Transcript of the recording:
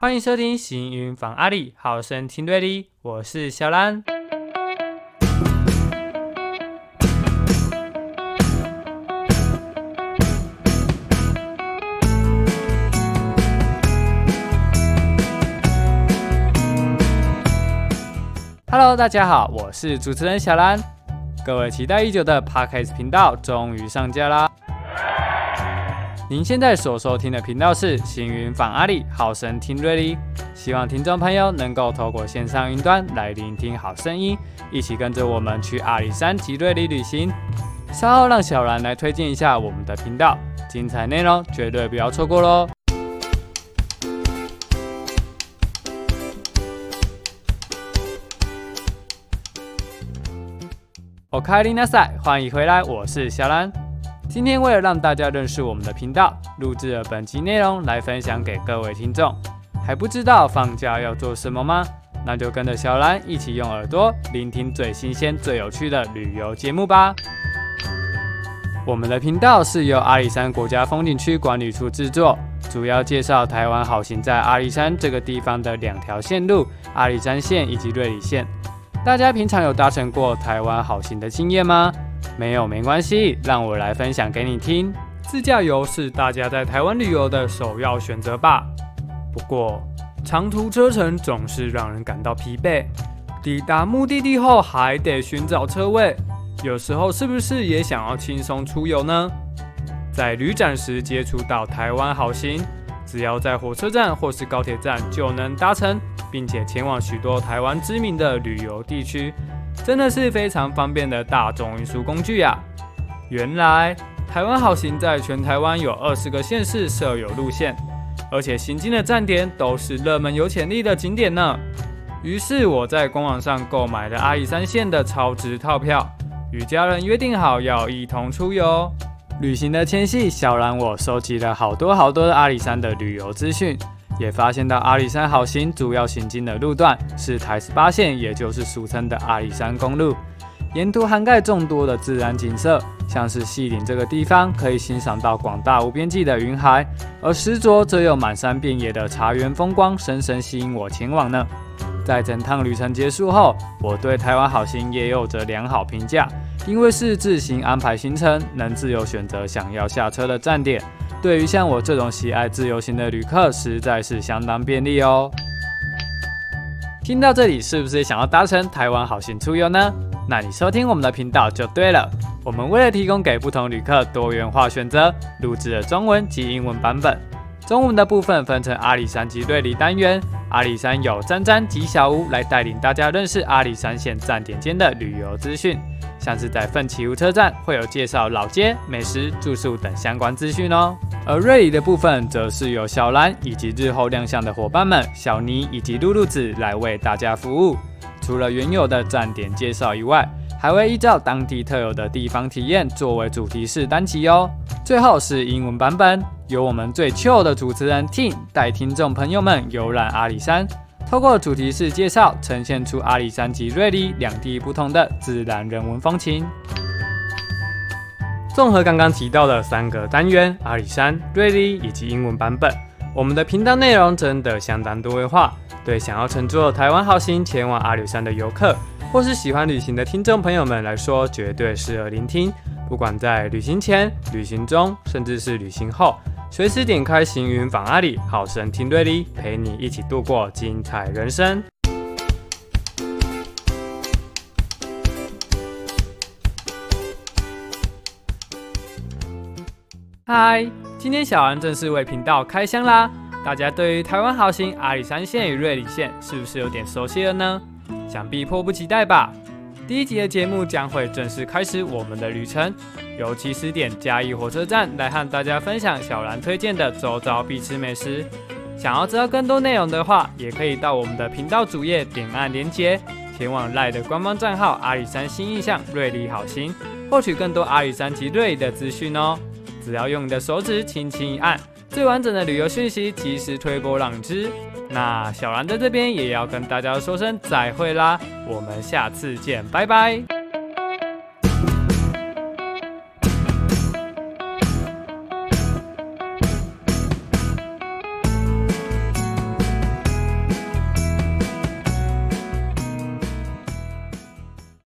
欢迎收听行云访阿里，好声听瑞丽，我是小兰。Hello，大家好，我是主持人小兰。各位期待已久的 Podcast 频道终于上架啦！您现在所收听的频道是行云访阿里，好声听瑞丽。希望听众朋友能够透过线上云端来聆听好声音，一起跟着我们去阿里山及瑞丽旅行。稍后让小兰来推荐一下我们的频道，精彩内容绝对不要错过喽！我开琳娜赛，欢迎回来，我是小兰。今天为了让大家认识我们的频道，录制了本集内容来分享给各位听众。还不知道放假要做什么吗？那就跟着小兰一起用耳朵聆听最新鲜、最有趣的旅游节目吧。我们的频道是由阿里山国家风景区管理处制作，主要介绍台湾好行在阿里山这个地方的两条线路：阿里山线以及瑞里线。大家平常有搭乘过台湾好行的经验吗？没有没关系，让我来分享给你听。自驾游是大家在台湾旅游的首要选择吧。不过，长途车程总是让人感到疲惫。抵达目的地后还得寻找车位，有时候是不是也想要轻松出游呢？在旅展时接触到台湾好行，只要在火车站或是高铁站就能搭乘。并且前往许多台湾知名的旅游地区，真的是非常方便的大众运输工具啊！原来台湾好行在全台湾有二十个县市设有路线，而且行经的站点都是热门有潜力的景点呢。于是我在官网上购买了阿里山线的超值套票，与家人约定好要一同出游。旅行的前夕，小兰我收集了好多好多的阿里山的旅游资讯。也发现到阿里山好行主要行经的路段是台十八线，也就是俗称的阿里山公路。沿途涵盖众多的自然景色，像是细岭这个地方可以欣赏到广大无边际的云海，而石卓则有满山遍野的茶园风光，深深吸引我前往呢。在整趟旅程结束后，我对台湾好行也有着良好评价，因为是自行安排行程，能自由选择想要下车的站点。对于像我这种喜爱自由行的旅客，实在是相当便利哦。听到这里，是不是想要搭乘台湾好行出游呢？那你收听我们的频道就对了。我们为了提供给不同旅客多元化选择，录制了中文及英文版本。中文的部分分成阿里山及瑞里单元，阿里山有詹詹及小屋来带领大家认识阿里山线站点间的旅游资讯。像是在奋起湖车站会有介绍老街、美食、住宿等相关资讯哦。而瑞里的部分则是由小兰以及日后亮相的伙伴们小尼以及露露子来为大家服务。除了原有的站点介绍以外，还会依照当地特有的地方体验作为主题式单集哦。最后是英文版本，由我们最 chill 的主持人 Tim 带听众朋友们游览阿里山。透过主题式介绍，呈现出阿里山及瑞丽两地不同的自然人文风情。综合刚刚提到的三个单元，阿里山、瑞丽以及英文版本，我们的频道内容真的相当多元化。对想要乘坐台湾好行前往阿里山的游客，或是喜欢旅行的听众朋友们来说，绝对适合聆听。不管在旅行前、旅行中，甚至是旅行后。随时点开行云访阿里，好声听对哩，陪你一起度过精彩人生。嗨，今天小安正式为频道开箱啦！大家对于台湾好行阿里山线与瑞里线是不是有点熟悉了呢？想必迫不及待吧！第一集的节目将会正式开始我们的旅程。由起始点嘉义火车站来和大家分享小兰推荐的周遭必吃美食。想要知道更多内容的话，也可以到我们的频道主页点按连接，前往赖的官方账号阿里山新印象瑞丽好心，获取更多阿里山及瑞的资讯哦。只要用你的手指轻轻一按，最完整的旅游讯息及时推波浪之。那小兰在这边也要跟大家说声再会啦，我们下次见，拜拜。